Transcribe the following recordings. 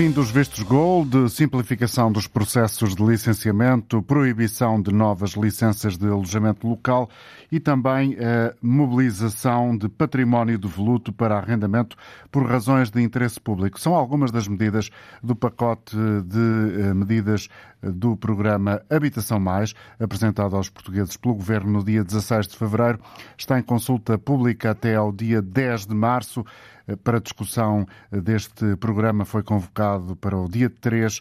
Fim dos vistos gold, simplificação dos processos de licenciamento, proibição de novas licenças de alojamento local e também a mobilização de património devoluto para arrendamento por razões de interesse público. São algumas das medidas do pacote de eh, medidas do programa Habitação Mais, apresentado aos portugueses pelo Governo no dia 16 de fevereiro. Está em consulta pública até ao dia 10 de março. Para discussão deste programa foi convocado para o dia 3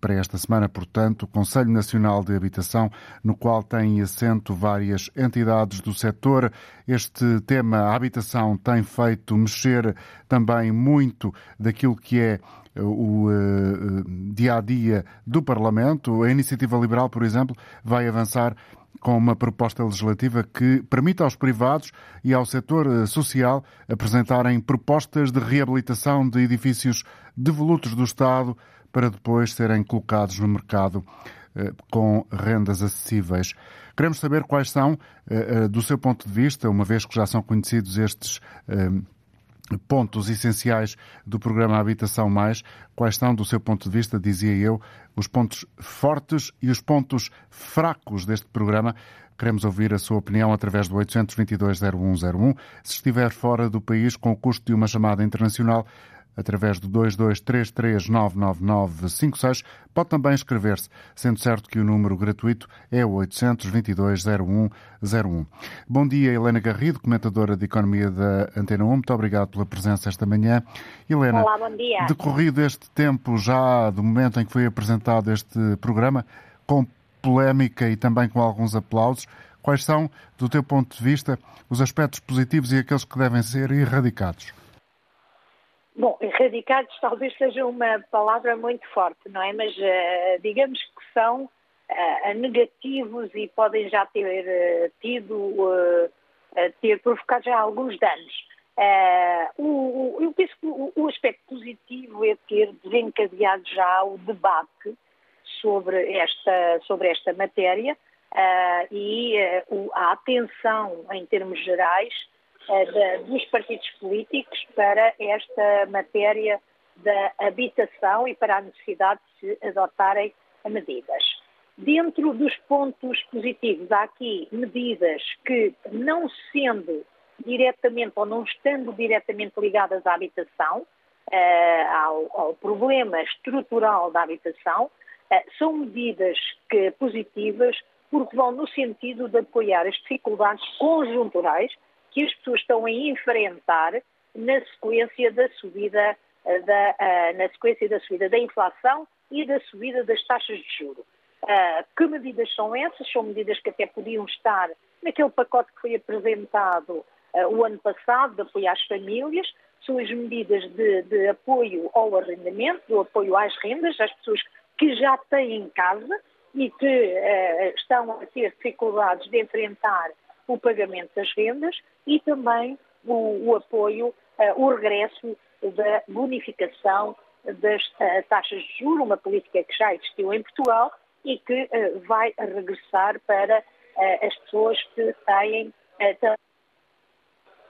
para esta semana, portanto, o Conselho Nacional de Habitação, no qual têm assento várias entidades do setor. Este tema, a habitação, tem feito mexer também muito daquilo que é o uh, dia a dia do Parlamento. A Iniciativa Liberal, por exemplo, vai avançar com uma proposta legislativa que permita aos privados e ao setor eh, social apresentarem propostas de reabilitação de edifícios devolutos do Estado para depois serem colocados no mercado eh, com rendas acessíveis. Queremos saber quais são, eh, do seu ponto de vista, uma vez que já são conhecidos estes pontos essenciais do programa Habitação Mais. Quais são, do seu ponto de vista, dizia eu, os pontos fortes e os pontos fracos deste programa? Queremos ouvir a sua opinião através do 822-0101. Se estiver fora do país com o custo de uma chamada internacional, através do 223399956. Pode também escrever-se, sendo certo que o número gratuito é o 822-0101. Bom dia, Helena Garrido, comentadora de Economia da Antena 1. Muito obrigado pela presença esta manhã. Helena, Olá, bom dia. decorrido este tempo já do momento em que foi apresentado este programa, com polémica e também com alguns aplausos, quais são, do teu ponto de vista, os aspectos positivos e aqueles que devem ser erradicados? Bom, erradicados talvez seja uma palavra muito forte, não é? Mas uh, digamos que são uh, negativos e podem já ter uh, tido, ter provocado já alguns danos. O, o, eu penso que o, o, aspecto positivo é ter desencadeado já o debate sobre esta, sobre esta matéria e a atenção, em termos gerais, uh, dos partidos políticos para esta matéria da habitação e para a necessidade de se adotarem medidas. Dentro dos pontos positivos, há aqui medidas que, não sendo diretamente ou não estando diretamente ligadas à habitação, uh, ao, ao, problema estrutural da habitação, uh, são medidas que, positivas porque vão no sentido de apoiar as dificuldades conjunturais que as pessoas estão a enfrentar na sequência da subida eh, da, uh, na sequência da subida da inflação e da subida das taxas de juro. Uh, que medidas são essas? São medidas que até podiam estar naquele pacote que foi apresentado uh, o ano passado, de apoio às famílias, são as medidas de, de apoio ao arrendamento, do apoio às rendas, às pessoas que já têm casa e que estão a ter dificuldades de enfrentar o pagamento das rendas e também o, o apoio, uh, o regresso da bonificação das uh, taxas de juros, uma política que já existiu em Portugal e que uh, vai regressar para as pessoas que têm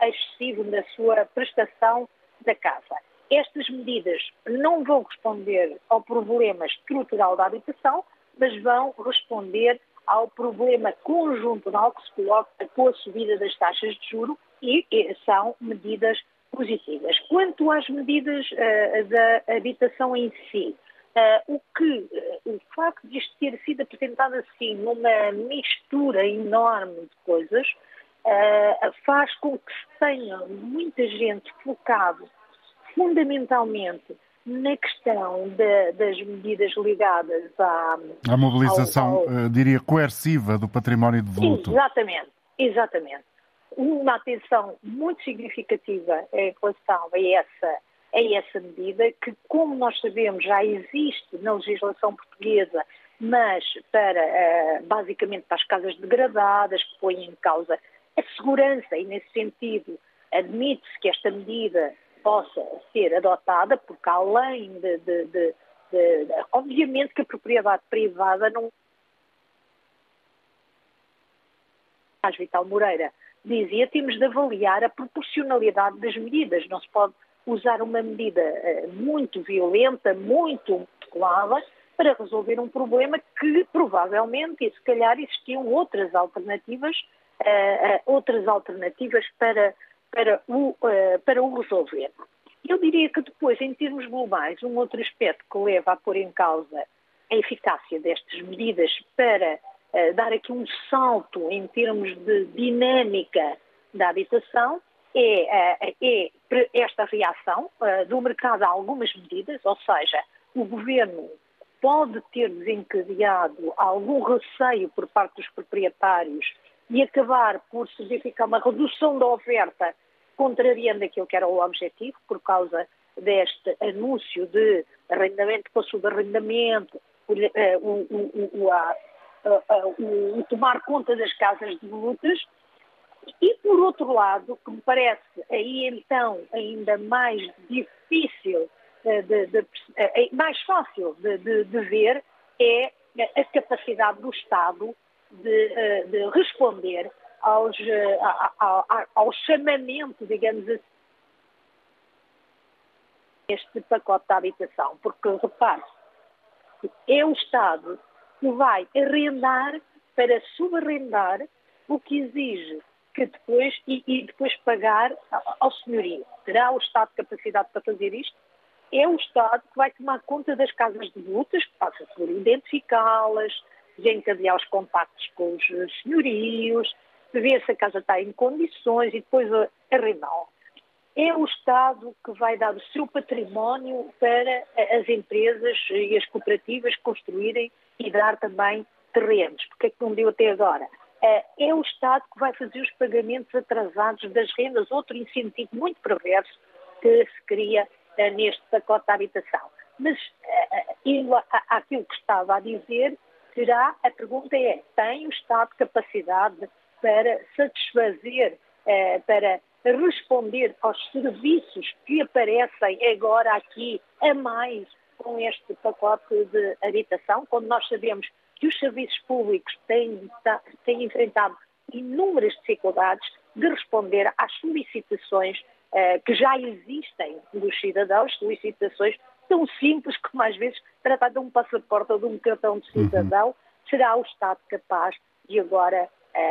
excessivo na sua prestação da casa. Estas medidas não vão responder ao problema estrutural da habitação, mas vão responder ao problema conjuntural que se coloca com a subida das taxas de juro e, são medidas positivas. Quanto às medidas uh, da habitação em si, uh, o que uh, o facto de isto ter sido apresentado assim numa mistura enorme de coisas faz com que se tenha muita gente focado fundamentalmente na questão de, das medidas ligadas à, à mobilização, ao, ao... Eh, diria, coerciva do património de devoluto. Exatamente, exatamente. Uma atenção muito significativa em relação a essa, a essa medida, que, como nós sabemos, já existe na legislação portuguesa, mas para, eh, basicamente, para as casas degradadas, que põem em causa a segurança, e nesse sentido admite-se que esta medida possa ser adotada, porque além de, de, de, de obviamente que a propriedade privada não Vital Moreira dizia temos de avaliar a proporcionalidade das medidas. Não se pode usar uma medida uh, muito violenta, muito musculada, para resolver um problema que provavelmente e se calhar existiam outras alternativas, uh, outras alternativas para, para, o, para o resolver. Eu diria que depois, em termos globais, um outro aspecto que leva a pôr em causa a eficácia destas medidas para uh, dar aqui um salto em termos de dinâmica da habitação é, uh, é esta reação uh, do mercado a algumas medidas, ou seja, o governo pode ter desencadeado algum receio por parte dos proprietários e acabar por se verificar uma redução da oferta contrariando aquilo que era o objetivo, por causa deste anúncio de arrendamento para subarrendamento, eh, o, o, o, o, tomar conta das casas de lutas. E, por outro lado, que me parece aí então ainda mais difícil, eh, de, de, eh, mais fácil de, de, de, ver, é a capacidade do Estado de, de responder aos, ao, ao chamamento, digamos assim, este pacote de habitação, porque repare, é o Estado que vai arrendar para subarrendar o que exige que depois e, e, depois pagar ao senhorio. Terá o Estado capacidade para fazer isto? É o Estado que vai tomar conta das casas de lutas, que passa por identificá-las, desencadear os contactos com os senhorios, ver se a casa está em condições e depois arrendá-la. É o Estado que vai dar o seu património para as empresas e as cooperativas construírem e dar também terrenos. Porque é que não deu até agora? Eh, é o Estado que vai fazer os pagamentos atrasados das rendas, outro incentivo muito perverso que se cria eh, neste pacote de habitação. Mas, eh, indo àquilo que estava a dizer, será, a pergunta é, tem o Estado capacidade para satisfazer, para responder aos serviços que aparecem agora aqui a mais com este pacote de habitação, quando nós sabemos que os serviços públicos têm, têm enfrentado inúmeras dificuldades de responder às solicitações uh, que já existem dos cidadãos, solicitações tão simples como às vezes tratar de um passaporte ou de um cartão de cidadão, uhum. será o Estado capaz de agora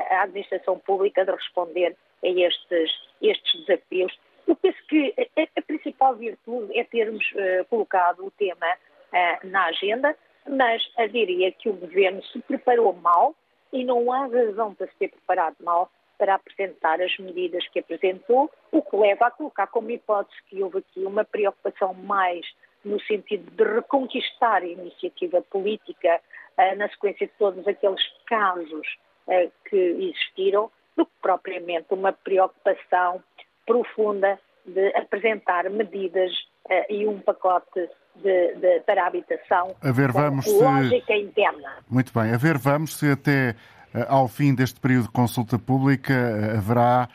a administração pública de responder a estes, estes desafios. Eu penso que a, a principal virtude é termos uh, colocado o tema uh, na agenda, mas diria que o governo se preparou mal e não há razão para se ter preparado mal para apresentar as medidas que apresentou, o que leva a colocar como hipótese que houve aqui uma preocupação mais no sentido de reconquistar a iniciativa política uh, na sequência de todos aqueles casos uh, que existiram, do que propriamente uma preocupação profunda de apresentar medidas uh, e um pacote de, de, para a habitação a ver, vamos com lógica se... interna. Muito bem. A ver, vamos se até uh, ao fim deste período de consulta pública uh, haverá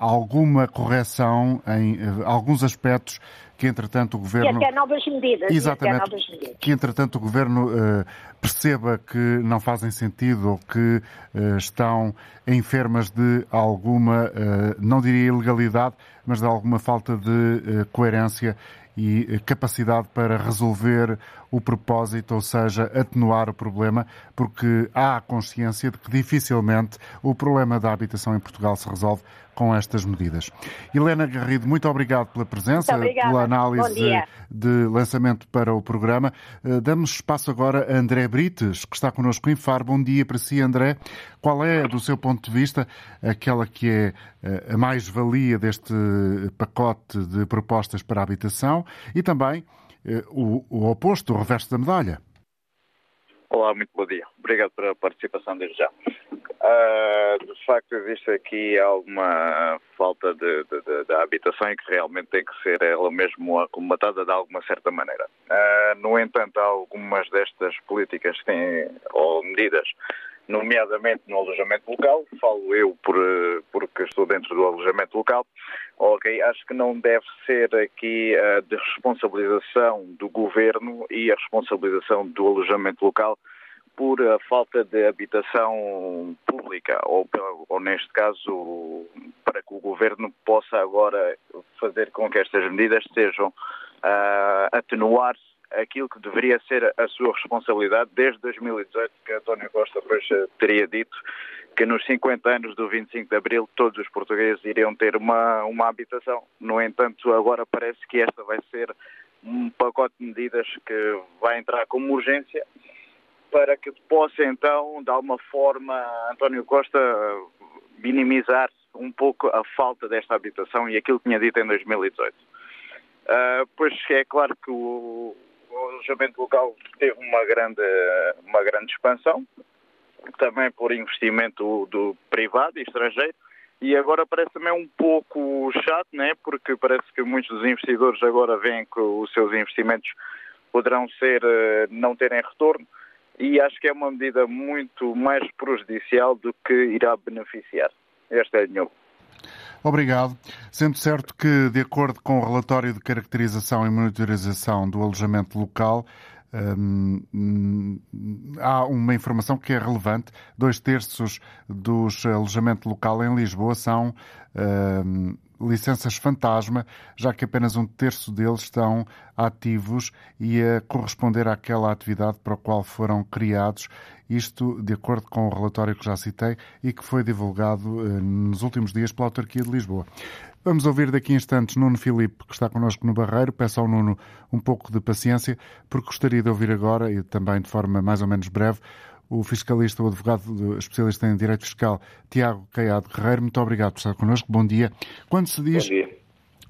alguma correção em alguns aspectos que entretanto o governo e até novas medidas exatamente novas medidas. que entretanto o governo uh, perceba que não fazem sentido ou que uh, estão enfermas de alguma uh, não diria ilegalidade mas de alguma falta de coerência e capacidade para resolver o propósito, ou seja, atenuar o problema, porque há a consciência de que dificilmente o problema da habitação em Portugal se resolve com estas medidas. Helena Garrido, muito obrigado pela presença, pela análise de lançamento para o programa. Eh, damos espaço agora a André Brites, que está connosco em Faro. Bom dia para si, André. Qual é, do seu ponto de vista, aquela que é eh, a mais-valia deste pacote de propostas para a habitação e também eh, o, o oposto, o reverso da medalha? Olá, muito bom dia. Obrigado pela participação desde já. Uh, de facto, existe aqui alguma falta de, de, de, de, habitação e que realmente tem que ser ela mesmo acomatada de alguma certa maneira. Uh, no entanto, algumas destas políticas têm, ou medidas nomeadamente no alojamento local, falo eu por, porque estou dentro do alojamento local, ok, acho que não deve ser aqui a responsabilização do governo e a responsabilização do alojamento local por a falta de habitação pública, ou, ou, neste caso, para que o governo possa agora fazer com que estas medidas sejam uh, atenuar aquilo que deveria ser a sua responsabilidade desde 2018, que António Costa pois, teria dito que nos 50 anos do 25 de Abril todos os portugueses iriam ter uma, uma habitação. No entanto, agora parece que esta vai ser um pacote de medidas que vai entrar como urgência para que possa então, de alguma forma, António Costa minimizar um pouco a falta desta habitação e aquilo que tinha dito em 2018. Uh, ah, pois é claro que o alojamento local teve uma grande, uma grande expansão, também por investimento do privado e estrangeiro, e agora parece também um pouco chato, né? porque parece que muitos dos investidores agora veem que os seus investimentos poderão ser, eh, não terem retorno, e acho que é uma medida muito mais prejudicial do que irá beneficiar. Esta é a minha Obrigado. Sendo certo que, de acordo com o relatório de caracterização e monitorização do alojamento local, hum, há uma informação que é relevante. Dois terços dos alojamento local em Lisboa são hum, licenças fantasma, já que apenas um terço deles estão ativos e a corresponder àquela atividade para a qual foram criados. Isto de acordo com o relatório que já citei e que foi divulgado eh, nos últimos dias pela autarquia de Lisboa. Vamos ouvir daqui a instantes Nuno Filipe, que está connosco no Barreiro. Peço ao Nuno um pouco de paciência, porque gostaria de ouvir agora, e também de forma mais ou menos breve, o fiscalista, o advogado especialista em direito fiscal, Tiago Caiado Guerreiro. Muito obrigado por estar connosco. Bom dia. Quando se diz.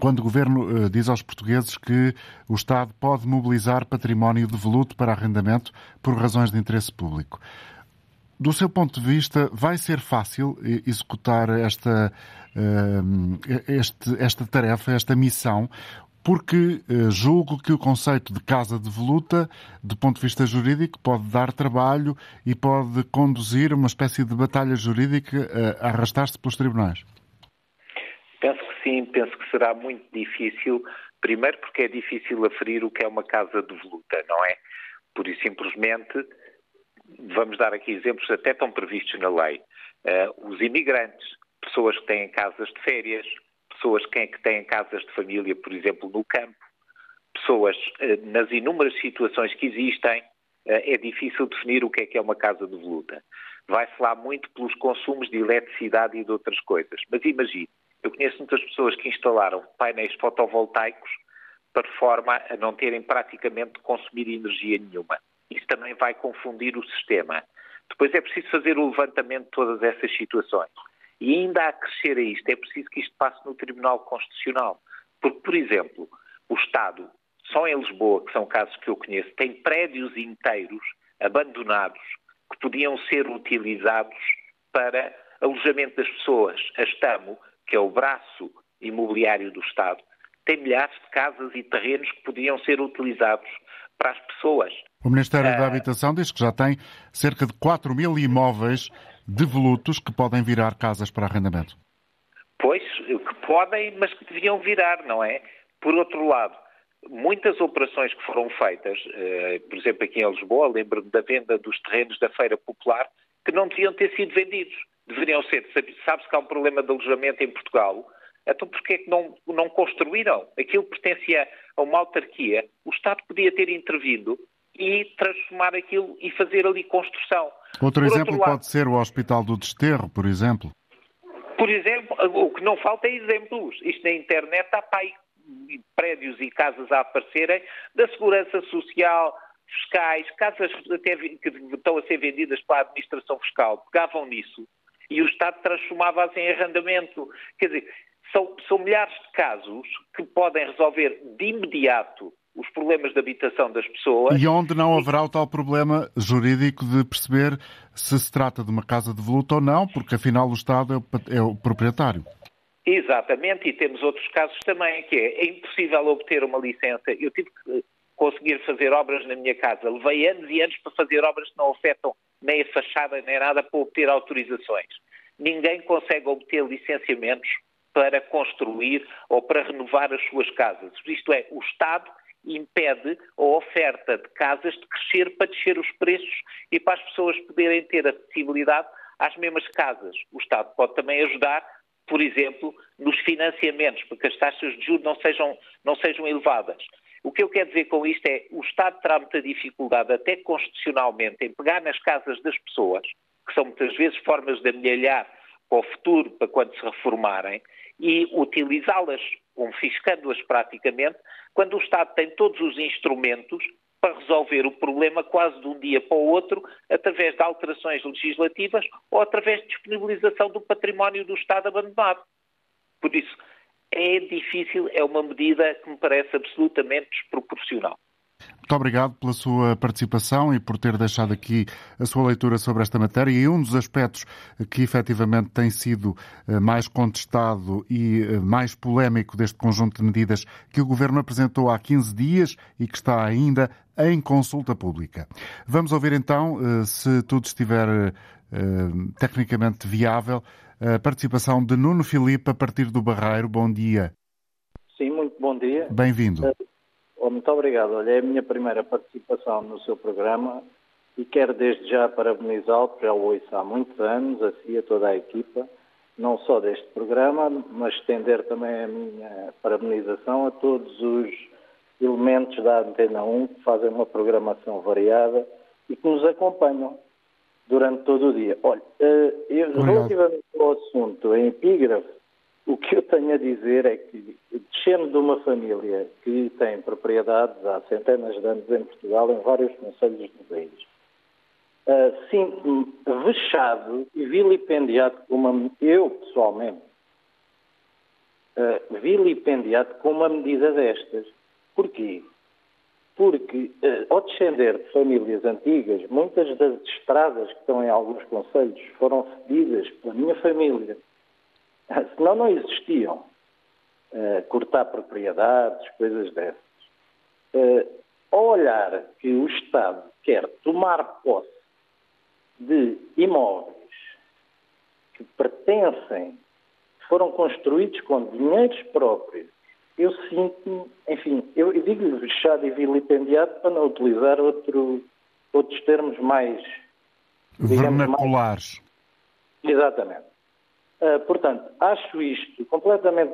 Quando o Governo uh, diz aos portugueses que o Estado pode mobilizar património devoluto para arrendamento por razões de interesse público. Do seu ponto de vista, vai ser fácil executar esta, uh, este, esta tarefa, esta missão, porque eh, julgo que o conceito de casa devoluta, do ponto de vista jurídico, pode dar trabalho e pode conduzir uma espécie de batalha jurídica eh, a arrastar-se pelos tribunais. Penso que sim, penso que será muito difícil, primeiro porque é difícil aferir o que é uma casa devoluta, não é? Por e simplesmente, vamos dar aqui exemplos até estão previstos na lei. Uh, os imigrantes, pessoas que têm casas de férias, pessoas que têm casas de família, por exemplo, no campo, pessoas eh, nas inúmeras situações que existem, eh, é difícil definir o que é que é uma casa de voluta. Vai-se lá muito pelos consumos de eletricidade e de outras coisas. Mas imagine, eu conheço muitas pessoas que instalaram painéis fotovoltaicos para forma a não terem praticamente de consumir energia nenhuma. Isso também vai confundir o sistema. Depois é preciso fazer o levantamento de todas essas situações. E ainda a crescer a isto, é preciso que isto passe no Tribunal Constitucional. Porque, por exemplo, o Estado, só em Lisboa, que são casos que eu conheço, tem prédios inteiros abandonados que podiam ser utilizados para alojamento das pessoas. A Estamo, que é o braço imobiliário do Estado, tem milhares de casas e terrenos que podiam ser utilizados para as pessoas. O Ministério da ah, Habitação diz que já tem cerca de 4 mil imóveis devolutos que podem virar casas para arrendamento. Pois, que podem, mas que deviam virar, não é? Por outro lado, muitas operações que foram feitas, eh, por exemplo, aqui em Lisboa, lembro-me da venda dos terrenos da Feira Popular, que não deviam ter sido vendidos. Deveriam ser. Sabe-se que há um problema de alojamento em Portugal. Então, porquê é que não, não construíram? Aquilo pertencia a uma autarquia. O Estado podia ter intervido e transformar aquilo e fazer ali construção. Outro por exemplo outro lado, pode ser o Hospital do Desterro, por exemplo. Por exemplo, o que não falta é exemplos. Isto na internet há pai, prédios e casas a aparecerem da segurança social, fiscais, casas até que estão a ser vendidas para a administração fiscal, pegavam nisso e o Estado transformava-as em arrendamento. Quer dizer, são, são milhares de casos que podem resolver de imediato os problemas de habitação das pessoas. E onde não haverá o tal problema jurídico de perceber se se trata de uma casa de voluta ou não, porque afinal o Estado é o proprietário. Exatamente, e temos outros casos também, que é, é impossível obter uma licença. Eu tive que conseguir fazer obras na minha casa. Levei anos e anos para fazer obras que não afetam nem a fachada nem nada para obter autorizações. Ninguém consegue obter licenciamentos para construir ou para renovar as suas casas. Isto é, o Estado impede a oferta de casas de crescer para descer os preços e para as pessoas poderem ter acessibilidade às mesmas casas. O Estado pode também ajudar, por exemplo, nos financiamentos, para que as taxas de juros não sejam, não sejam elevadas. O que eu quero dizer com isto é o Estado terá muita dificuldade, até constitucionalmente, em pegar nas casas das pessoas, que são muitas vezes formas de amelhar para o futuro, para quando se reformarem, e utilizá-las, confiscando-as praticamente, quando o Estado tem todos os instrumentos para resolver o problema quase de um dia para o outro, através de alterações legislativas ou através de disponibilização do património do Estado abandonado. Por isso, é difícil, é uma medida que me parece absolutamente desproporcional. Muito obrigado pela sua participação e por ter deixado aqui a sua leitura sobre esta matéria. E um dos aspectos que efetivamente tem sido eh, mais contestado e eh, mais polémico deste conjunto de medidas que o Governo apresentou há 15 dias e que está ainda em consulta pública. Vamos ouvir então, eh, se tudo estiver tecnicamente viável, a participação de Nuno Filipe a partir do Barreiro. Bom dia. Sim, muito bom dia. Bem-vindo. Oh, muito obrigado. Olha, é a minha primeira participação no seu programa e quero desde já parabenizá-lo, porque já o ouço há muitos anos, a si e a toda a equipa, não só deste programa, mas estender também a minha parabenização a todos os elementos da Antena 1 que fazem uma programação variada e que nos acompanham durante todo o dia. Olha, eh, eu, relativamente ao assunto, em epígrafe, o que eu tenho a dizer é que, descendo de uma família que tem propriedades há centenas de anos em Portugal, em vários conselhos do país, uh, sinto-me vexado e vilipendiado com uma... Eu, pessoalmente, uh, vilipendiado com uma medida destas. Porquê? Porque, uh, ao descender de famílias antigas, muitas das estradas que estão em alguns conselhos foram cedidas pela minha família Senão não existiam. Uh, cortar propriedades, coisas dessas. Uh, ao olhar que o Estado quer tomar posse de imóveis que pertencem, que foram construídos com dinheiros próprios, eu sinto, enfim, eu digo-lhe fechado e vilipendiado para não utilizar outro, outros termos mais vernaculares. Mais... Exatamente. Uh, portanto, acho isto completamente.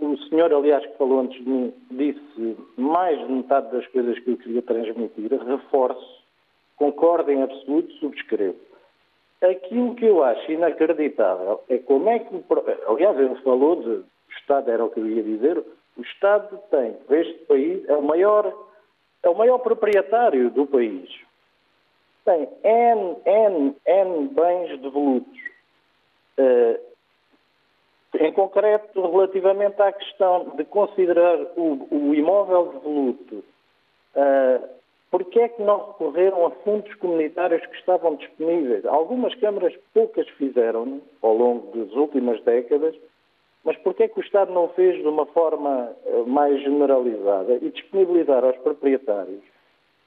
Uh, o senhor, aliás, que falou antes de mim, disse mais de metade das coisas que eu queria transmitir. Reforço, concordo em absoluto, subscrevo. Aquilo que eu acho inacreditável é como é que. Aliás, ele falou de. O Estado era o que eu ia dizer. O Estado tem, este país, é o maior, é o maior proprietário do país. Tem N, N, N bens devolutos. Em concreto, relativamente à questão de considerar o, o imóvel devoluto, uh, porquê é que não recorreram a fundos comunitários que estavam disponíveis? Algumas câmaras, poucas fizeram ao longo das últimas décadas, mas porquê é que o Estado não fez de uma forma uh, mais generalizada e disponibilizar aos proprietários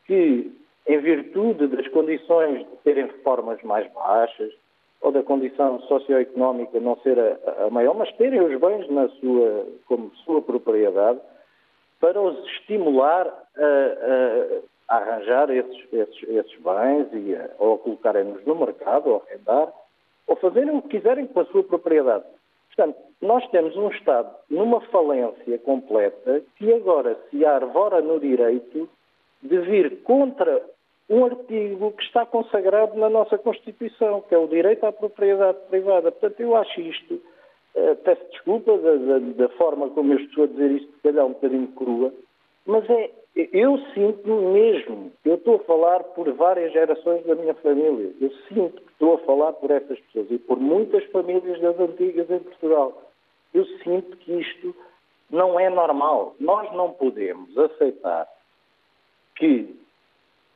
que, em virtude das condições de terem reformas mais baixas, ou da condição socioeconómica não ser a, a, maior, mas terem os bens na sua, como sua propriedade, para os estimular a, a, a arranjar esses, esses, esses, bens e a, ou colocarem-nos no mercado, ou arrendar, ou fazerem o que quiserem com a sua propriedade. Portanto, nós temos um Estado numa falência completa que agora se arvora no direito de vir contra um artigo que está consagrado na nossa Constituição, que é o direito à propriedade privada. Portanto, eu acho isto, uh, peço desculpa da, da, da, forma como eu estou a dizer isto, se calhar um bocadinho crua, mas é, eu sinto mesmo, eu estou a falar por várias gerações da minha família, eu sinto que estou a falar por essas pessoas e por muitas famílias das antigas em Portugal. Eu sinto que isto não é normal. Nós não podemos aceitar que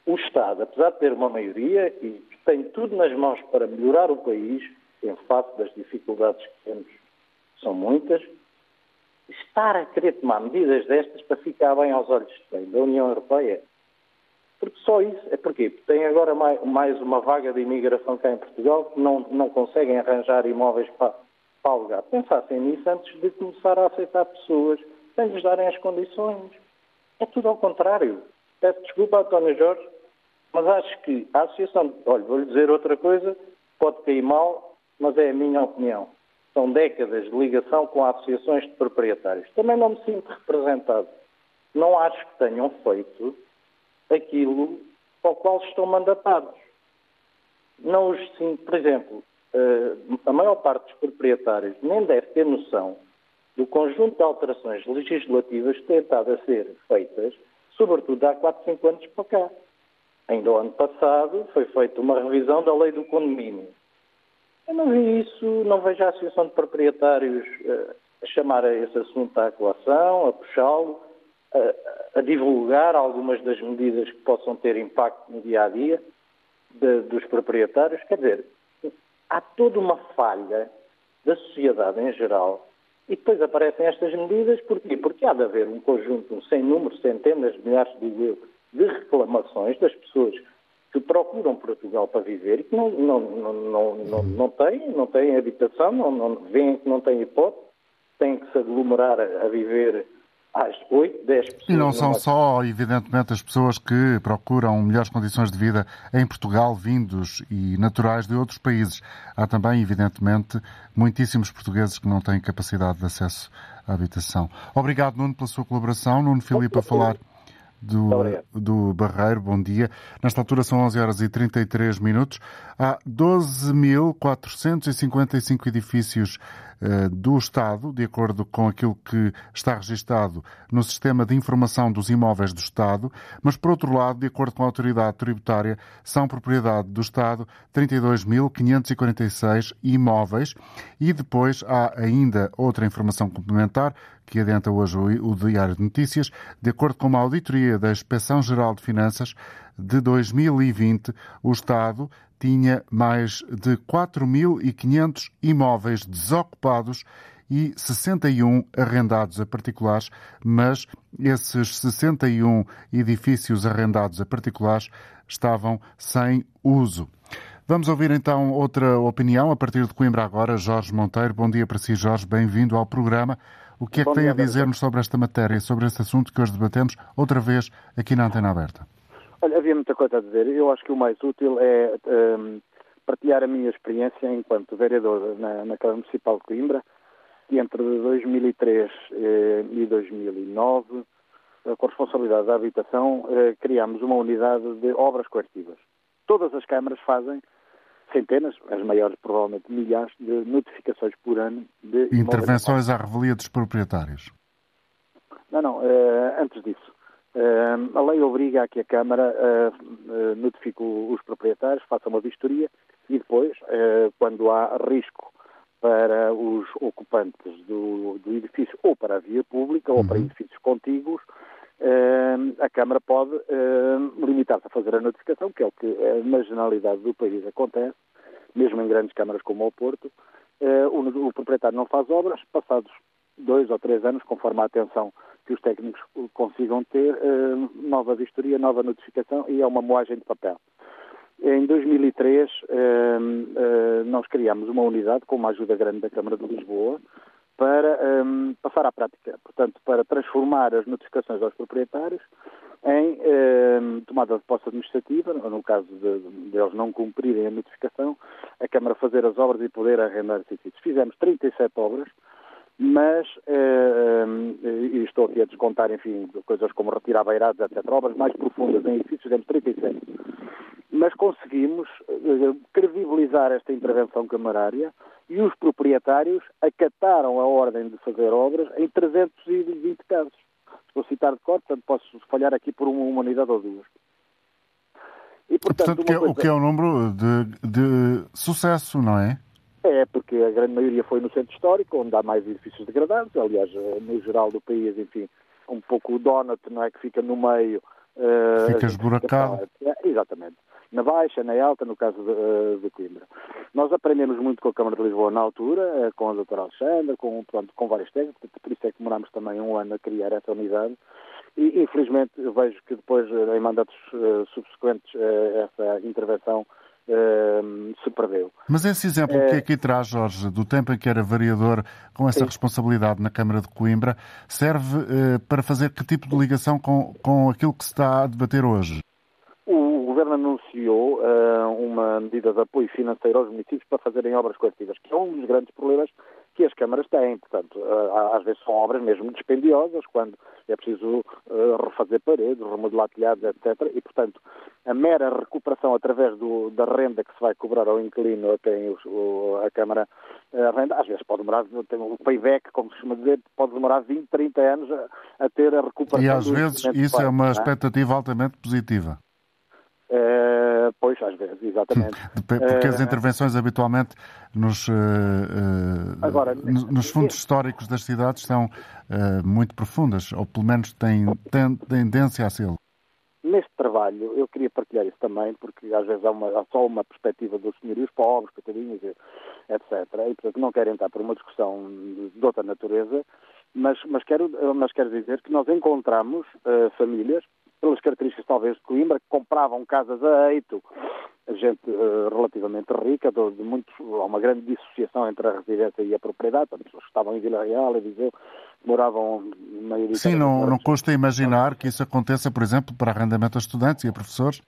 o Estado, apesar de ter uma maioria e que tem tudo nas mãos para melhorar o país, em face das dificuldades que temos, são muitas, estar a querer tomar medidas destas para ficar bem aos olhos da União Europeia. Porque só isso. É? Porque tem agora mais uma vaga de imigração cá em Portugal que não, não conseguem arranjar imóveis para, para alugar. Pensassem nisso antes de começar a aceitar pessoas sem lhes darem as condições. É tudo ao contrário. Peço desculpa, António Jorge, mas acho que a Associação. Olha, vou-lhe dizer outra coisa, pode cair mal, mas é a minha opinião. São décadas de ligação com associações de proprietários. Também não me sinto representado. Não acho que tenham feito aquilo ao qual estão mandatados. Não os sinto, por exemplo, eh, a maior parte dos proprietários nem deve ter noção do conjunto de alterações legislativas que têm estado a ser feitas, sobretudo há 4, 5 anos para cá. Ainda o ano passado foi feita uma revisão da lei do condomínio. Eu não vi isso, não vejo a Associação de Proprietários uh, a chamar esse assunto à colação, a puxá-lo, a, a, divulgar algumas das medidas que possam ter impacto no dia a dia de, dos proprietários. Quer dizer, há toda uma falha da sociedade em geral e depois aparecem estas medidas, porquê? Porque há de haver um conjunto, um sem número, centenas de milhares, digo eu, de reclamações das pessoas que procuram Portugal para viver e que não, não, não, não, não, não têm, não têm habitação, não, não, veem que não têm hipótese, têm que se aglomerar a, a viver às 8, 10 pessoas. E não são só, evidentemente, as pessoas que procuram melhores condições de vida em Portugal, vindos e naturais de outros países. Há também, evidentemente, muitíssimos portugueses que não têm capacidade de acesso à habitação. Obrigado, Nuno, pela sua colaboração. Nuno Filipe a falar do, do Barreiro, bom dia. Nesta altura são 11 horas e 33 minutos. Há 12.455 edifícios uh, do Estado, de acordo com aquilo que está registado no Sistema de Informação dos Imóveis do Estado, mas, por outro lado, de acordo com a Autoridade Tributária, são propriedade do Estado 32.546 imóveis. E depois há ainda outra informação complementar que adenta hoje o Diário de Notícias, de acordo com uma auditoria da Inspeção Geral de Finanças de 2020, o Estado tinha mais de 4.500 imóveis desocupados e 61 arrendados a particulares, mas esses 61 edifícios arrendados a particulares estavam sem uso. Vamos ouvir então outra opinião a partir de Coimbra agora, Jorge Monteiro. Bom dia para si, Jorge. Bem-vindo ao programa. O que é que tem a dizer-nos sobre esta matéria, sobre este assunto que hoje debatemos, outra vez aqui na Antena Aberta? Olha, havia muita coisa a dizer. Eu acho que o mais útil é um, partilhar a minha experiência enquanto vereador na, na Câmara Municipal de Coimbra, que entre 2003 eh, e 2009, com a responsabilidade da habitação, eh, criámos uma unidade de obras coercivas. Todas as câmaras fazem centenas, as maiores provavelmente milhares, de notificações por ano de intervenções à revelia dos proprietários. Não, não, uh, antes disso. Uh, a lei obriga a que a Câmara uh, notifique os proprietários, faça uma vistoria e depois, quando há risco para os ocupantes do, do, edifício ou para a via pública uhum. ou para uhum. edifícios contíguos, a Câmara pode limitar-se a fazer a notificação, que é o que eh, na generalidade do país acontece, mesmo em grandes câmaras como o Porto. Eh, o, proprietário não faz obras, passados dois ou três anos, conforme a atenção que os técnicos consigam ter, nova vistoria, nova notificação e é uma moagem de papel. Em 2003, nós criámos uma unidade com uma ajuda grande da Câmara de Lisboa, para um, passar à prática, portanto, para transformar as notificações aos proprietários em um, tomada de posse administrativa, no caso de, de, eles não cumprirem a notificação, a Câmara fazer as obras e poder arrendar esses edifícios. Fizemos 37 obras, mas, um, e estou aqui a descontar, enfim, coisas como retirar beirados, etc., obras mais profundas em edifícios, fizemos 37 mas conseguimos uh, credibilizar esta intervenção camarária e os proprietários acataram a ordem de fazer obras em 320 casos. Estou a citar de cor, portanto posso falhar aqui por uma unidade ou duas. E, portanto, portanto coisa... o que é um número de, de sucesso, não é? Porque a grande maioria foi no centro histórico, onde há mais edifícios degradados. Aliás, eh, no geral do país, enfim, um pouco o donut, não é? Que fica no meio. Uh, fica esburacado. É, exatamente na Baixa, na Alta, no caso de, eh, de, Coimbra. Nós aprendemos muito com a Câmara de Lisboa na altura, com a doutora Alexandra, com, pronto, com vários técnicos, por isso é que demorámos também um ano a criar essa unidade. E, infelizmente, vejo que depois, em mandatos subsequentes, essa intervenção uh, se perdeu. Mas esse exemplo que aqui traz, Jorge, do tempo em que era vereador com essa Sim. responsabilidade na Câmara de Coimbra, serve uh, para fazer que tipo de ligação com, com aquilo que se está a debater hoje? O Governo anunciou uh, uma medida de apoio financeiro aos municípios para fazerem obras coletivas, que é um dos grandes problemas que as câmaras têm. Portanto, uh, às vezes são obras mesmo dispendiosas, quando é preciso uh, refazer paredes, remodelar telhados, etc. E, portanto, a mera recuperação através do, da renda que se vai cobrar ao inquilino a quem o, a Câmara renda, às vezes pode demorar, tem um payback, como se costuma dizer, pode demorar 20, 30 anos a, a ter a recuperação. E às vezes isso é uma é? expectativa altamente positiva. Uh, pois, às vezes, exatamente. Porque as eh, intervenções habitualmente nos, uh, Agora, nos fundos históricos das cidades são muito profundas, ou pelo menos têm, têm tendência a ser. Neste trabalho, eu queria partilhar isso também, porque às vezes há, uma, há só uma perspectiva dos senhorios pobres, coitadinhos, etc. E, portanto, não quero entrar por uma discussão de outra natureza, mas, mas, quero, mas quero dizer que nós encontramos famílias pelas características talvez de Coimbra, que compravam casas a eito, gente uh, relativamente rica, de, de muitos, há uma grande dissociação entre a residência e a propriedade, as pessoas que estavam em Vila Real e Viseu moravam maioria Sim, não, não custa imaginar que isso aconteça, por exemplo, para arrendamento a estudantes e a professores?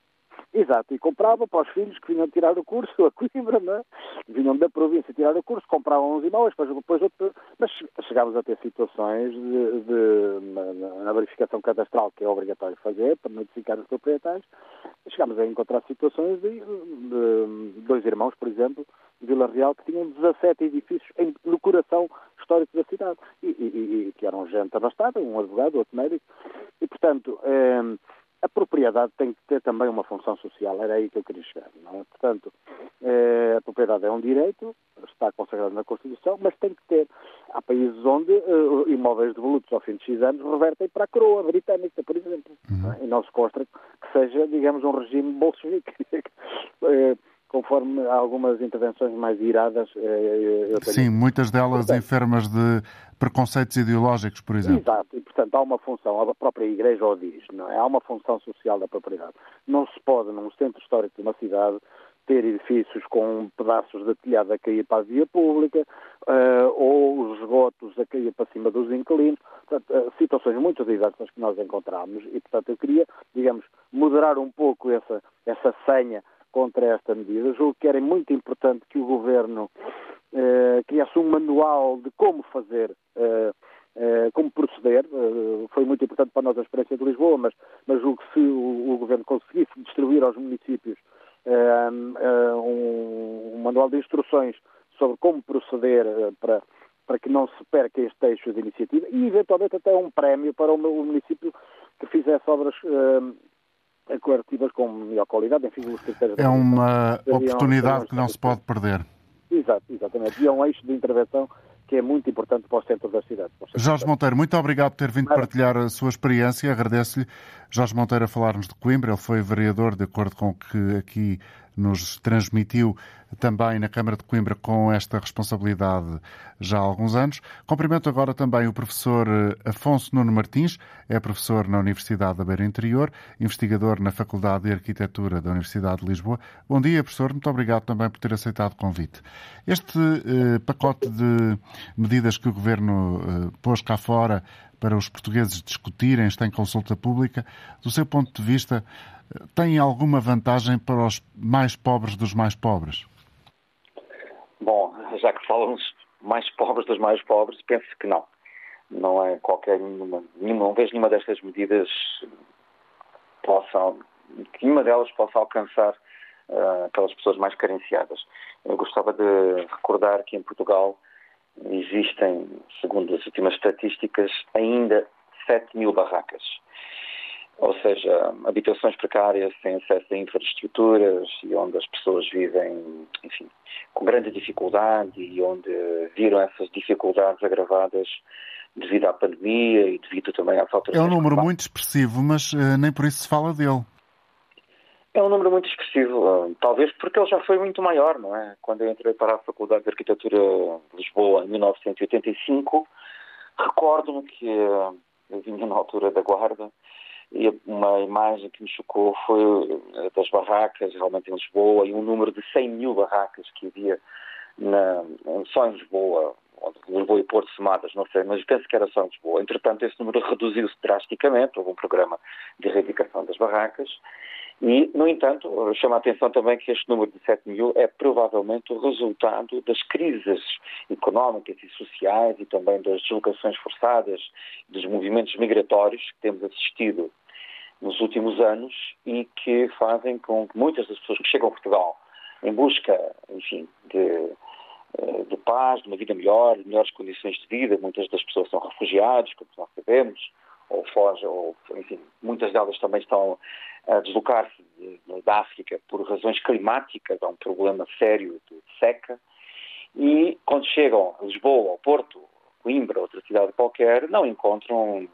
Exato, e comprava para os filhos que vinham tirar o curso a Coimbra, não é? vinham da província tirar o curso, compravam uns imóveis, depois, depois outro, mas chegámos a ter situações de, de na, verificação cadastral que é obrigatório fazer para notificar os proprietários, chegámos a encontrar situações de, de dois irmãos, por exemplo, de Vila Real, que tinham 17 edifícios em, no coração histórico da cidade e, e, e que eram gente abastada, um advogado, outro médico, e portanto... Eh, a propriedade tem que ter também uma função social, era aí que eu queria chegar. Não é? Portanto, eh, a propriedade é um direito, está consagrado na Constituição, mas tem que ter. Há países onde uh, imóveis devolutos ao fim de X anos revertem para a coroa britânica, por exemplo. Uhum. É? E não se consta que seja, digamos, um regime bolchevique. Eh, conforme algumas intervenções mais iradas. Eh, Sim, muitas delas portanto, enfermas de preconceitos ideológicos, por exemplo. Exato, e portanto há uma função, a própria Igreja o diz, não é? há uma função social da propriedade. Não se pode, num centro histórico de uma cidade, ter edifícios com pedaços de telhado a cair para a via pública uh, ou os esgotos a cair para cima dos inquilinos. Portanto, uh, situações muito diversas que nós encontramos e, portanto, eu queria, digamos, moderar um pouco essa, essa senha contra esta medida. Julgo que era muito importante que o Governo eh, criasse um manual de como fazer, eh, eh, como proceder. Eh, foi muito importante para nós a experiência de Lisboa, mas, mas julgo que se o, o Governo conseguisse distribuir aos municípios eh, eh, um, um, manual de instruções sobre como proceder para, para que não se perca este eixo de iniciativa e, eventualmente, até um prémio para o, município que fizesse obras coercitivas com melhor qualidade, enfim, os critérios... É uma oportunidade que não se pode perder. Exato, exatamente. E é um eixo de intervenção que é muito importante para o centro da cidade. Jorge Monteiro, muito obrigado por ter vindo partilhar a sua experiência. Agradeço-lhe. Jorge Monteiro a falar-nos de Coimbra. Ele foi vereador, de acordo com o que aqui nos transmitiu também na Câmara de Coimbra com esta responsabilidade já há alguns anos. Cumprimento agora também o professor eh, Afonso Nuno Martins, é professor na Universidade da Beira Interior, investigador na Faculdade de Arquitetura da Universidade de Lisboa. Bom dia, professor. Muito obrigado também por ter aceitado o convite. Este eh, pacote de medidas que o Governo eh, pôs cá fora para os portugueses discutirem, está em consulta pública, do seu ponto de vista, tem alguma vantagem para os mais pobres dos mais pobres? Bom, já que falam os mais pobres dos mais pobres, penso que não. Não é qualquer nenhuma, nenhuma não vejo nenhuma destas medidas possa, que nenhuma delas possa alcançar uh, aquelas pessoas mais carenciadas. Eu gostava de recordar que em Portugal existem, segundo as últimas estatísticas, ainda 7 mil barracas ou seja, habitações precárias sem acesso a infraestruturas e onde as pessoas vivem, enfim, com grande dificuldade e onde viram essas dificuldades agravadas devido à pandemia e devido também às alterações. É um número muito expressivo, mas uh, nem por isso se fala dele. É um número muito expressivo, uh, talvez porque ele já foi muito maior, não é? Quando eu entrei para a Faculdade de Arquitetura de Lisboa em 1985, recordo-me que uh, eu vinha na altura da Guarda e uma imagem que me chocou foi eh, das barracas, realmente em Lisboa, e um número de 100 mil barracas que havia na, só em Lisboa, Lisboa e Porto somadas, não sei, mas penso que era só em Lisboa. Entretanto, esse número reduziu-se drasticamente, houve um programa de erradicação das barracas, e, no entanto, chama a atenção também que este número de 7 mil é provavelmente o resultado das crises económicas e sociais e também das deslocações forçadas, dos movimentos migratórios que temos assistido nos últimos anos e que fazem com que muitas das pessoas que chegam a Portugal em busca, enfim, de, eh, de paz, de uma vida melhor, de melhores condições de vida, muitas das pessoas são refugiados, como nós sabemos, ou fogem, ou, enfim, muitas delas também estão a deslocar-se da África por razões climáticas, há um problema sério de seca, e quando chegam a Lisboa, ao Porto, Coimbra, outra cidade qualquer, não encontram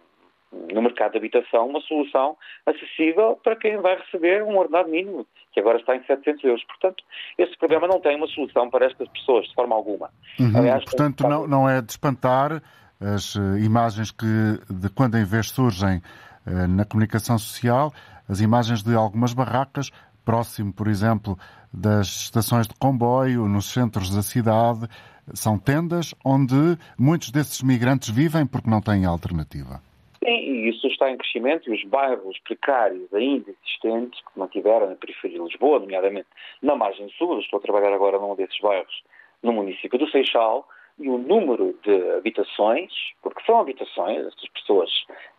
no mercado de habitação uma solução acessível para quem vai receber um ordenado mínimo, que agora está em 700 euros. Portanto, esse programa não tem uma solução para estas pessoas, de forma alguma. Uhum, Aliás, portanto, não, não é de espantar as eh, imagens que de quando em vez surgem eh, na comunicação social, as imagens de algumas barracas, próximo, por exemplo, das estações de comboio, nos centros da cidade, são tendas onde muitos desses migrantes vivem porque não têm alternativa. Sim, e isso está em crescimento e os bairros precários ainda existentes, que mantiveram na periferia de Lisboa, nomeadamente na margem sul, estou a trabalhar agora num desses bairros, no município do Seixal, e o número de habitações, porque são habitações, estas pessoas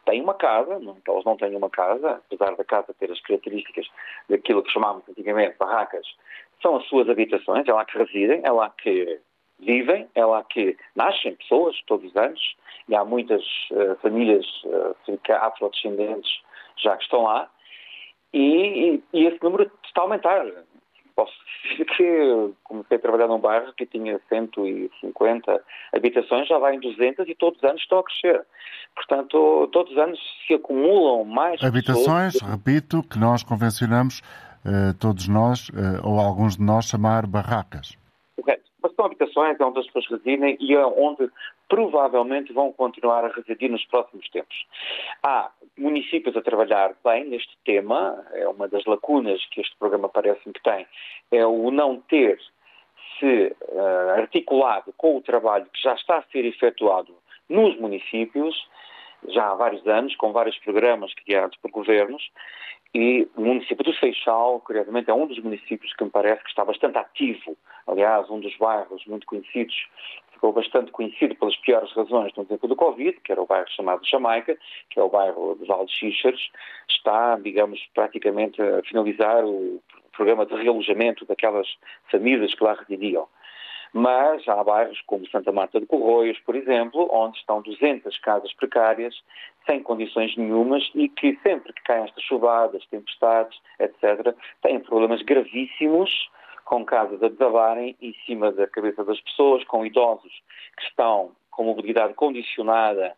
têm uma casa, não, elas não têm uma casa, apesar da casa ter as características daquilo que chamávamos antigamente barracas, são as suas habitações, é lá que residem, é lá que vivem, é lá que nascem pessoas todos os anos, e há muitas uh, famílias uh, afrodescendentes já que estão lá, e, e, e esse número está a aumentar. Posso dizer que comecei a trabalhar num bairro que tinha 150 habitações, já vai em 200 e todos os anos estão a crescer. Portanto, todos os anos se acumulam mais Habitações, pessoas. repito, que nós convencionamos, eh, todos nós, eh, ou alguns de nós, chamar barracas. Correto. Mas são habitações, é onde as pessoas residem e é onde provavelmente vão continuar a residir nos próximos tempos. Há municípios a trabalhar bem neste tema, é uma das lacunas que este programa parece-me que tem, é o não ter se uh, articulado com o trabalho que já está a ser efetuado nos municípios, já há vários anos, com vários programas criados por governos, e o município do Seixal, curiosamente, é um dos municípios que me parece que está bastante ativo. Aliás, um dos bairros muito conhecidos ficou bastante conhecido pelas piores razões no tempo do Covid, que era o bairro chamado Jamaica, que é o bairro de Val de Xixeres, está, digamos, praticamente a finalizar o programa de realojamento daquelas famílias que lá residiam. Mas há bairros como Santa Marta de Corroios, por exemplo, onde estão 200 casas precárias, sem condições nenhumas e que sempre que caem estas chuvadas, tempestades, etc., têm problemas gravíssimos com casas a desabarem em cima da cabeça das pessoas, com idosos que estão com mobilidade condicionada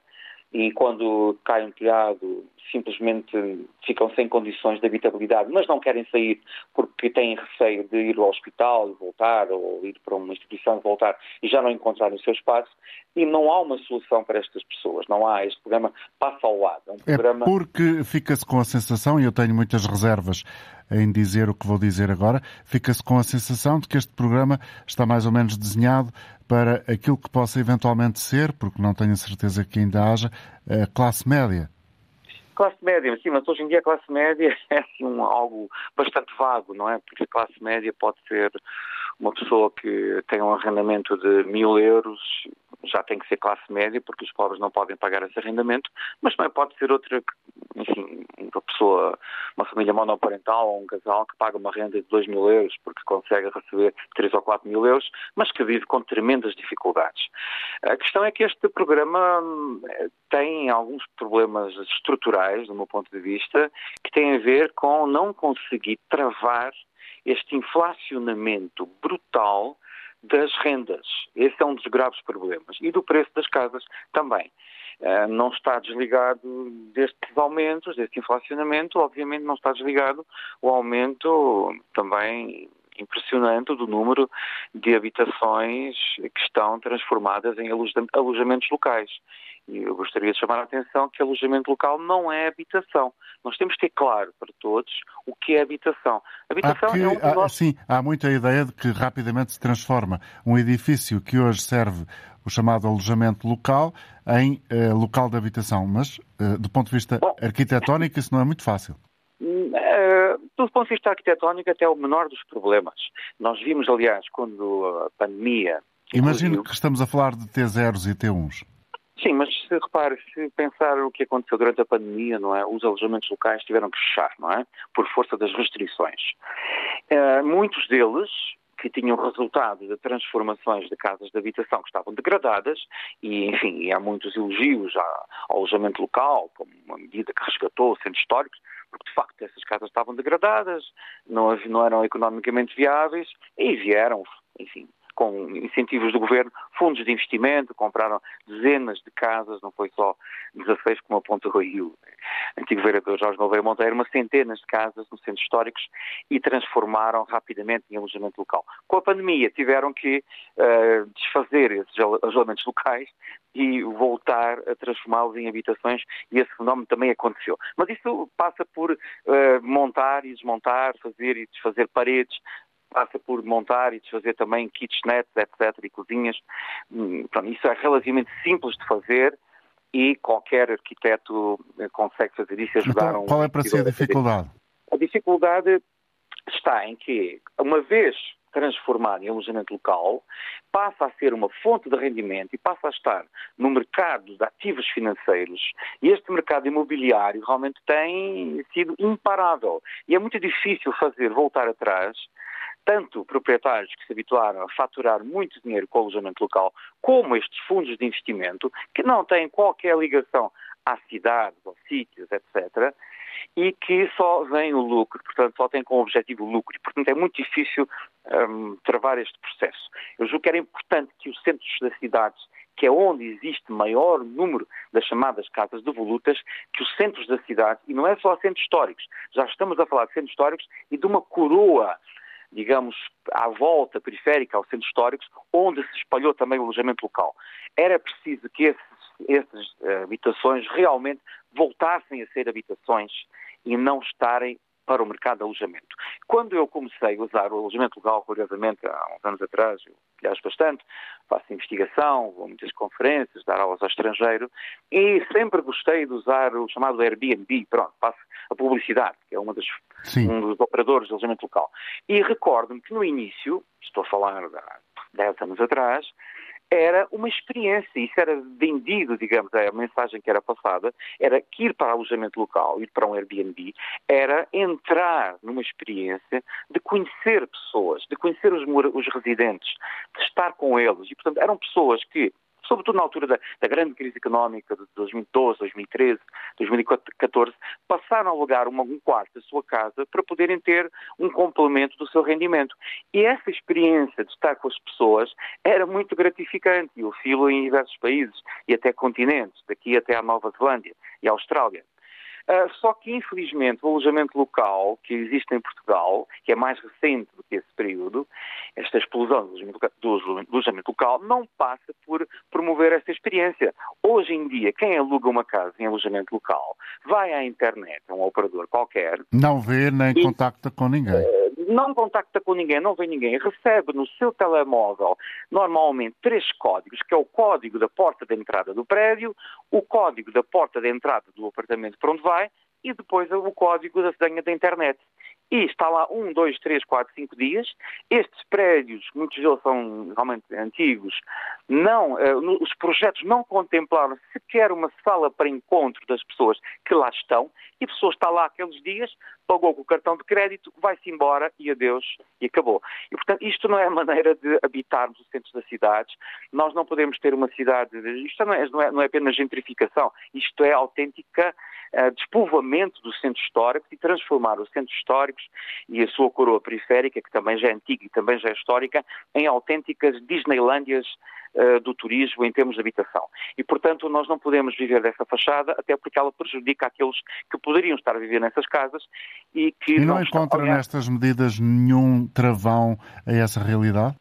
e quando cai um telhado simplesmente ficam sem condições de habitabilidade, mas não querem sair porque têm receio de ir ao hospital e voltar, ou ir para uma instituição e voltar e já não encontrar o seu espaço, e não há uma solução para estas pessoas, não há. Este programa passa ao lado. É, um programa... é porque fica-se com a sensação, e eu tenho muitas reservas em dizer o que vou dizer agora, fica-se com a sensação de que este programa está mais ou menos desenhado para aquilo que possa eventualmente ser, porque não tenho certeza que ainda haja, a classe média. Classe média, sim, mas hoje em dia a classe média é assim, um, algo bastante vago, não é? Porque a classe média pode ser uma pessoa que tem um arrendamento de mil euros já tem que ser classe média, porque os pobres não podem pagar esse arrendamento, mas também pode ser outra, enfim, uma pessoa, uma família monoparental ou um casal que paga uma renda de 2 mil euros porque consegue receber 3 ou 4 mil euros, mas que vive com tremendas dificuldades. A questão é que este programa hum, tem alguns problemas estruturais, do meu ponto de vista, que têm a ver com não conseguir travar este inflacionamento brutal das rendas. Esse é um dos graves problemas. E do preço das casas também. Uh, não está desligado destes aumentos, deste inflacionamento, obviamente não está desligado o aumento também impressionante do número de habitações que estão transformadas em alojamentos locais. E eu gostaria de chamar a atenção que alojamento local não é habitação. Nós temos que ter claro para todos o que é habitação. Habitação que, é um há, Sim, há muita ideia de que rapidamente se transforma um edifício que hoje serve o chamado alojamento local em uh, local de habitação, mas uh, do ponto de vista Bom, arquitetónico isso não é muito fácil. Uh, do ponto de vista arquitetónico até é o menor dos problemas. Nós vimos, aliás, quando a pandemia... Imagino que estamos a falar de T0s e T1s. Sim, mas se repare, se pensar o que aconteceu durante a pandemia, não é? Os alojamentos locais tiveram que fechar, não é? Por força das restrições. Uh, muitos deles que tinham resultado de transformações de casas de habitação que estavam degradadas e, enfim, há muitos elogios ao alojamento local como uma medida que resgatou centros históricos, porque de facto essas casas estavam degradadas, não, não eram economicamente viáveis e vieram, enfim, com incentivos do governo, fundos de investimento, compraram dezenas de casas, não foi só 16 como apontou o Rio, antigo vereador Jorge Gouveia Monteiro, uma centenas de casas nos centros históricos e transformaram rapidamente em alojamento local. Com a pandemia tiveram que uh, desfazer esses alojamentos locais e voltar a transformá-los em habitações e esse fenómeno também aconteceu. Mas isso passa por uh, montar e desmontar, fazer e desfazer paredes, passa por montar e desfazer também kitchenettes, etc., e cozinhas. Pronto, isso é relativamente simples de fazer e qualquer arquiteto eh, consegue fazer isso e ajudar então, um... Qual é para si a dificuldade? A dificuldade está em que, uma vez transformado em alojamento local, passa a ser uma fonte de rendimento e passa a estar no mercado de ativos financeiros. E este mercado imobiliário realmente tem sido imparável. E é muito difícil fazer voltar atrás tanto proprietários que se habituaram a faturar muito dinheiro com o alojamento local, como estes fundos de investimento, que não têm qualquer ligação às cidades, aos sítios, etc., e que só vem o lucro, portanto, só tem como objetivo o lucro. E, portanto, é muito difícil um, travar este processo. Eu julgo que era importante que os centros das cidades que é onde existe maior número das chamadas casas de volutas, que os centros da cidade, e não é só centros históricos, já estamos a falar de centros históricos e de uma coroa digamos, à volta periférica aos centros históricos, onde se espalhou também o alojamento local. Era preciso que essas uh, habitações realmente voltassem a ser habitações e não estarem para o mercado de alojamento. Quando eu comecei a usar o alojamento legal, curiosamente, há uns anos atrás, eu viajo bastante, faço investigação, vou a muitas conferências, dar aulas ao estrangeiro, e sempre gostei de usar o chamado Airbnb, pronto, faço a publicidade, que é uma das, um dos operadores de alojamento local. E recordo-me que no início, estou a falar de há 10 anos atrás, era uma experiência, isso era vendido, digamos, a mensagem que era passada, era que ir para alojamento local, ir para um Airbnb, era entrar numa experiência de conhecer pessoas, de conhecer os, os residentes, de estar com eles. E, portanto, eram pessoas que sobretudo na altura da, da, grande crise económica de 2012, 2013, 2014, passaram a alugar uma, um quarto da sua casa para poderem ter um complemento do seu rendimento. E essa experiência de estar com as pessoas era muito gratificante. Eu filo em diversos países e até continentes, daqui até à Nova Zelândia e à Austrália. Uh, só que, infelizmente, o alojamento local que existe em Portugal, que é mais recente do que esse período, esta explosão do alojamento local, não passa por promover essa experiência. Hoje em dia, quem aluga uma casa em alojamento local vai à internet, a um operador qualquer. Não vê nem e, contacta com ninguém. Uh, não contacta com ninguém, não vê ninguém, recebe no seu telemóvel normalmente três códigos, que é o código da porta de entrada do prédio, o código da porta de entrada do apartamento para onde vai e depois o código da senha da internet. E está lá um, dois, três, quatro, cinco dias. Estes prédios, muitos deles são realmente antigos, não, uh, os projetos não contemplaram sequer uma sala para encontro das pessoas que lá estão, e a pessoa está lá aqueles dias, pagou com o cartão de crédito, vai-se embora e adeus, e acabou. E, portanto, isto não é a maneira de habitarmos os centros das cidades. Nós não podemos ter uma cidade. Isto não é, não é, não é apenas gentrificação, isto é autêntica uh, despovoamento dos centros históricos e transformar os centros históricos e a sua coroa periférica, que também já é antiga e também já é histórica, em autênticas Disneylândias uh, do turismo em termos de habitação. E, portanto, nós não podemos viver dessa fachada, até porque ela prejudica aqueles que poderiam estar a viver nessas casas e que. E não, não encontra nestas medidas nenhum travão a essa realidade?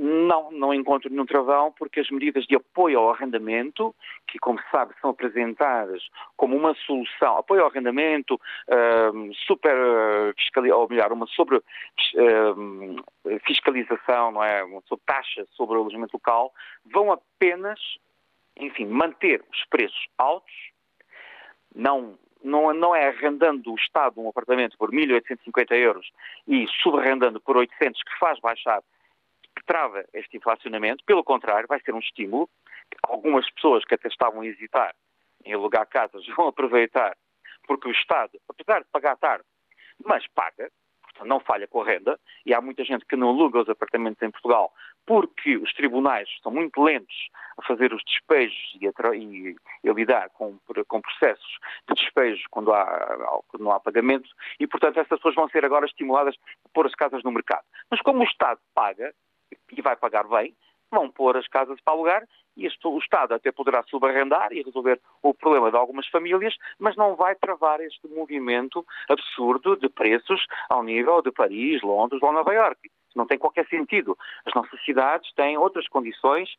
Não, não encontro nenhum travão, porque as medidas de apoio ao arrendamento, que, como se sabe, são apresentadas como uma solução, apoio ao arrendamento, uh, super fiscalização, ou melhor, uma sobre uh, fiscalização, não é? Uma sobre taxa sobre o alojamento local, vão apenas, enfim, manter os preços altos, não não, não, é arrendando o Estado um apartamento por 1.850 euros e subarrendando por 800 que faz baixar que trava este inflacionamento, pelo contrário, vai ser um estímulo. Algumas pessoas que até estavam a hesitar em alugar casas vão aproveitar, porque o Estado, apesar de pagar tarde, mas paga, portanto não falha com a renda, e há muita gente que não aluga os apartamentos em Portugal porque os tribunais são muito lentos a fazer os despejos e a, e a lidar com, com, processos de despejo quando, há, quando não há pagamento, e portanto essas pessoas vão ser agora estimuladas a pôr as casas no mercado. Mas como o Estado paga, e vai pagar bem, vão pôr as casas para alugar e o Estado até poderá subarrendar e resolver o problema de algumas famílias, mas não vai travar este movimento absurdo de preços ao nível de Paris, Londres ou Nova Iorque. Não tem qualquer sentido. As nossas cidades têm outras condições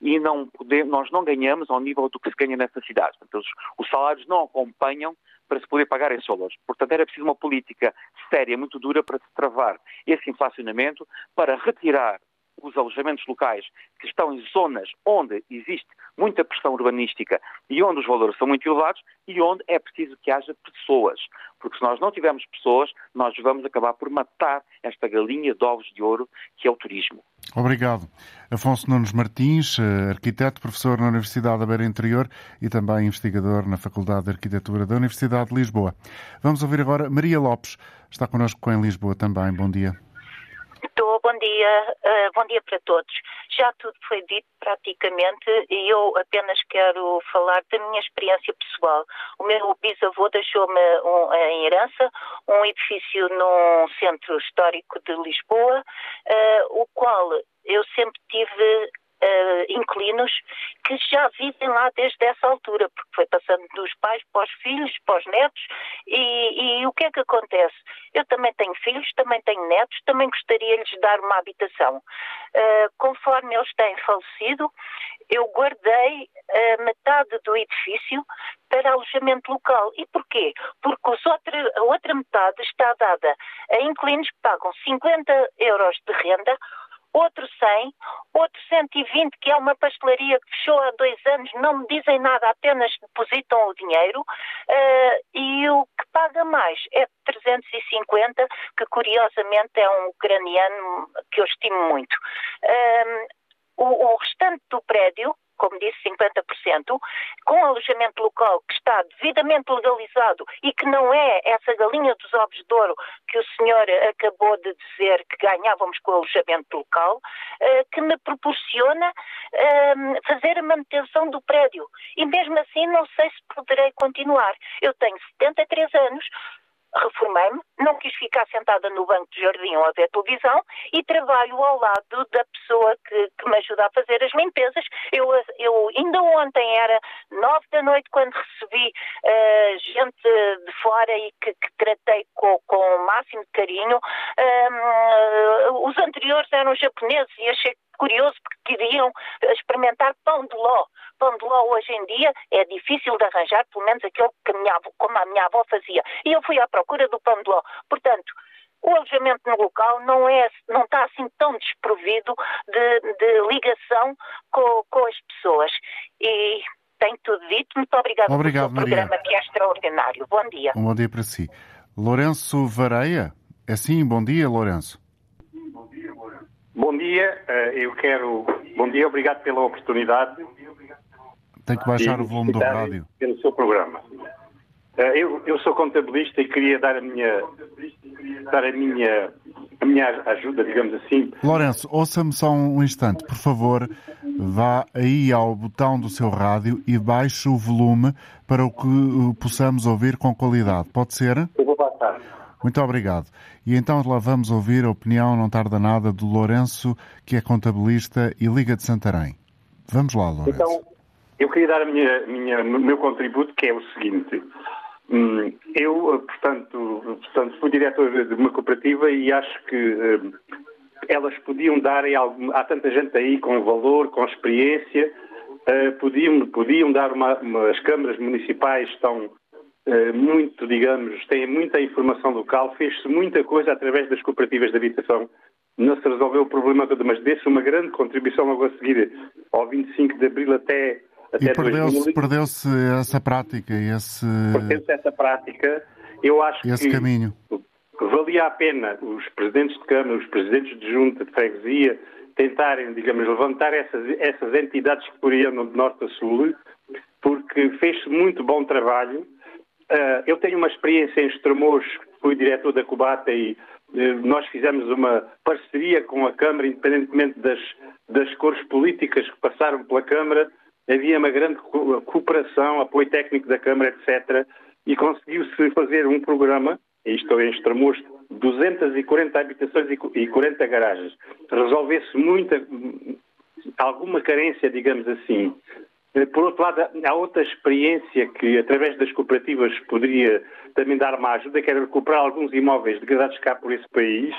e não podemos, nós não ganhamos ao nível do que se ganha nessas cidades. Portanto, os, os salários não acompanham para se poder pagar esses valores. Portanto, era preciso uma política séria, muito dura, para se travar esse inflacionamento, para retirar os alojamentos locais que estão em zonas onde existe muita pressão urbanística e onde os valores são muito elevados e onde é preciso que haja pessoas. Porque se nós não tivermos pessoas, nós vamos acabar por matar esta galinha de ovos de ouro que é o turismo. Obrigado. Afonso Nunes Martins, eh, arquiteto, professor na Universidade da Beira Interior e também investigador na Faculdade de Arquitetura da Universidade de Lisboa. Vamos ouvir agora Maria Lopes, está connosco em Lisboa também. Bom dia. Dia, uh, bom dia para todos. Já tudo foi dito praticamente e eu apenas quero falar da minha experiência pessoal. O meu bisavô deixou-me um, em herança um edifício num centro histórico de Lisboa, uh, o qual eu sempre tive uh, inquilinos que já vivem lá desde essa altura, porque foi passando dos pais para os filhos, para os netos, e, e o que é que acontece? Eu também tenho filhos, também tenho netos, também gostaria de lhes dar uma habitação. Uh, conforme eles têm falecido, eu guardei uh, metade do edifício para alojamento local. E porquê? Porque outra, a outra metade está dada a inquilinos que pagam 50 euros de renda outro 100, outro 120, que é uma pastelaria que fechou há dois anos, não me dizem nada, apenas depositam o dinheiro, uh, e o que paga mais é 350, que curiosamente é um ucraniano que eu estimo muito. Uh, o, o restante do prédio, como disse, 50%, com alojamento local que está devidamente legalizado e que não é essa galinha dos ovos de ouro que o senhor acabou de dizer que ganhávamos com o alojamento local, eh, que me proporciona ehm, fazer a manutenção do prédio. E mesmo assim não sei se poderei continuar. Eu tenho 73 anos, reformei-me, não quis ficar sentada no banco de jardim ou a ver televisão e trabalho ao lado da pessoa que, que me ajuda a fazer as limpezas. Eu, eu ainda ontem era nove da noite quando recebi uh, gente de fora e que, que tratei com, com, o máximo de carinho. Uh, os anteriores eram japoneses e achei curioso porque queriam experimentar pão de ló. Pão de ló hoje em dia é difícil de arranjar, pelo menos aquele que a minha avó, como a minha avó fazia. E eu fui à procura do pão de ló. Portanto, o alojamento no local não, é, não está assim tão desprovido de, de ligação com, com, as pessoas. E tem tudo dito. Muito obrigada Obrigado, pelo Maria. programa que é extraordinário. Bom dia. Um bom dia para si. Lourenço Vareia. É sim, bom dia, Lourenço. Bom dia, eh, eu quero. Bom dia, obrigado pela oportunidade. Tem que baixar o volume do rádio. Pelo seu programa. Eh, eu, eu, sou contabilista e queria dar a minha, dar a minha, a minha ajuda, digamos assim. Lourenço, ouça-me só um instante, por favor. Vá aí ao botão do seu rádio e baixe o volume para o que possamos ouvir com qualidade. Pode ser? Eu vou passar. Muito obrigado. E então lá vamos ouvir a opinião, não tarda nada, do Lourenço, que é contabilista e Liga de Santarém. Vamos lá, Lourenço. Então, eu queria dar a minha, minha, meu contributo, que é o seguinte. Hum, eu, portanto, portanto, fui diretor de uma cooperativa e acho que hum, elas podiam dar, algum, há tanta gente aí com valor, com experiência, uh, podiam, podiam dar uma, as câmaras municipais estão muito, digamos, têm muita informação local, fez-se muita coisa através das cooperativas de habitação, não se resolveu o problema todo, mas desse uma grande contribuição logo a seguir, ao 25 de Abril até até e perdeu-se perdeu essa prática, esse... Perdeu-se essa prática. Eu acho esse que caminho. valia a pena os presidentes de Câmara, os presidentes de Junta, de Freguesia, tentarem, digamos, levantar essas, essas entidades que orientam de norte a sul, porque fez-se muito bom trabalho. Uh, eu tenho uma experiência em Estremoz, fui diretor da Cubata e uh, nós fizemos uma parceria com a Câmara, independentemente das, das cores políticas que passaram pela Câmara, havia uma grande cooperação, apoio técnico da Câmara, etc. E conseguiu-se fazer um programa, isto em Estremoz, 240 habitações e 40 garagens. Resolvesse muita, alguma carência, digamos assim. Por outro lado, há outra experiência que, através das cooperativas, poderia também dar uma ajuda, que era recuperar alguns imóveis degradados cá por esse país.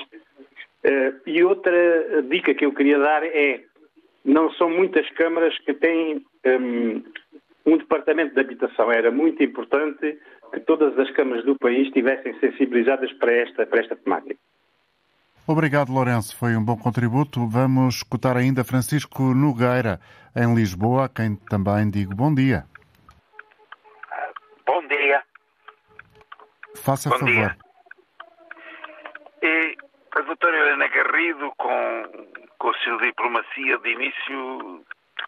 Eh, e outra dica que eu queria dar é não são muitas câmaras que têm um, um departamento de habitação. Era muito importante que todas as câmaras do país estivessem sensibilizadas para esta, para esta temática. Obrigado, Lourenço. Foi um bom contributo. Vamos escutar ainda Francisco Nogueira, em Lisboa, a quem também digo bom dia. Bom dia. Faça bom favor. Dia. E a doutora Helena Garrido, com com a sua diplomacia de início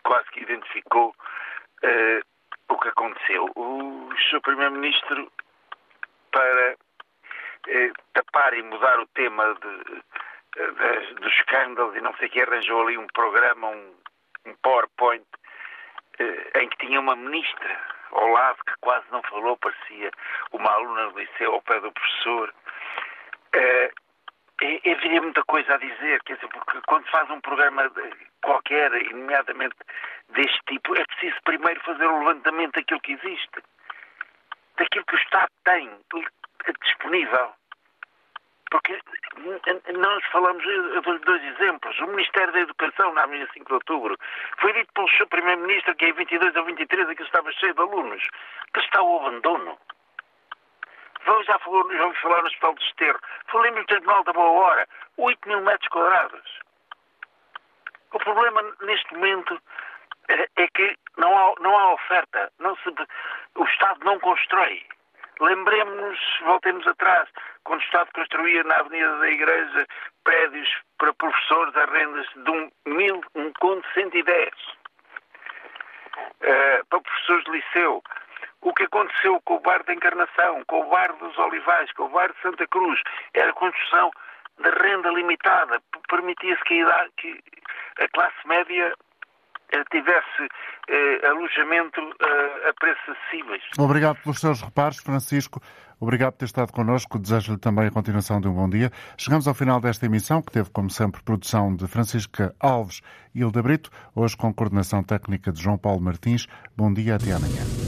quase que identificou uh, o que aconteceu. O Sr. Primeiro-Ministro, para uh, tapar e mudar o tema de, de, dos escândalos e não sei o que, arranjou ali um programa, um, um PowerPoint, uh, em que tinha uma ministra ao lado que quase não falou, parecia uma aluna do liceu ao pé do professor. É, havia muita coisa a dizer, quer dizer, porque quando faz um programa qualquer, nomeadamente deste tipo, é preciso primeiro fazer o levantamento daquilo que existe, daquilo que o Estado tem disponível. Porque nós falamos, eu dou dois exemplos. O Ministério da Educação, na Avenida 5 de Outubro, foi dito pelo seu Primeiro-Ministro que em 22 ou 23 aquilo estava cheio de alunos, que está o abandono. Já, falou, já falar no Hospital de Esterro. Falei no Tribunal da Boa Hora. 8 mil metros quadrados. O problema neste momento é, é que não há, não há oferta. Não se, o Estado não constrói. Lembremos-nos, voltemos atrás, quando o Estado construía na Avenida da Igreja prédios para professores a rendas de um mil, um conto 110. Uh, para professores de liceu, o que aconteceu com o bar da Encarnação, com o bar dos Olivais, com o bar de Santa Cruz, era a construção de renda limitada. Permitia-se que, a classe média eh, tivesse eh, alojamento eh, a preços acessíveis. Obrigado pelos seus reparos, Francisco. Obrigado por ter estado connosco. Desejo-lhe também a continuação de um bom dia. Chegamos ao final desta emissão, que teve, como sempre, produção de Francisca Alves e Hilda Brito, hoje com coordenação técnica de João Paulo Martins. Bom dia, até amanhã.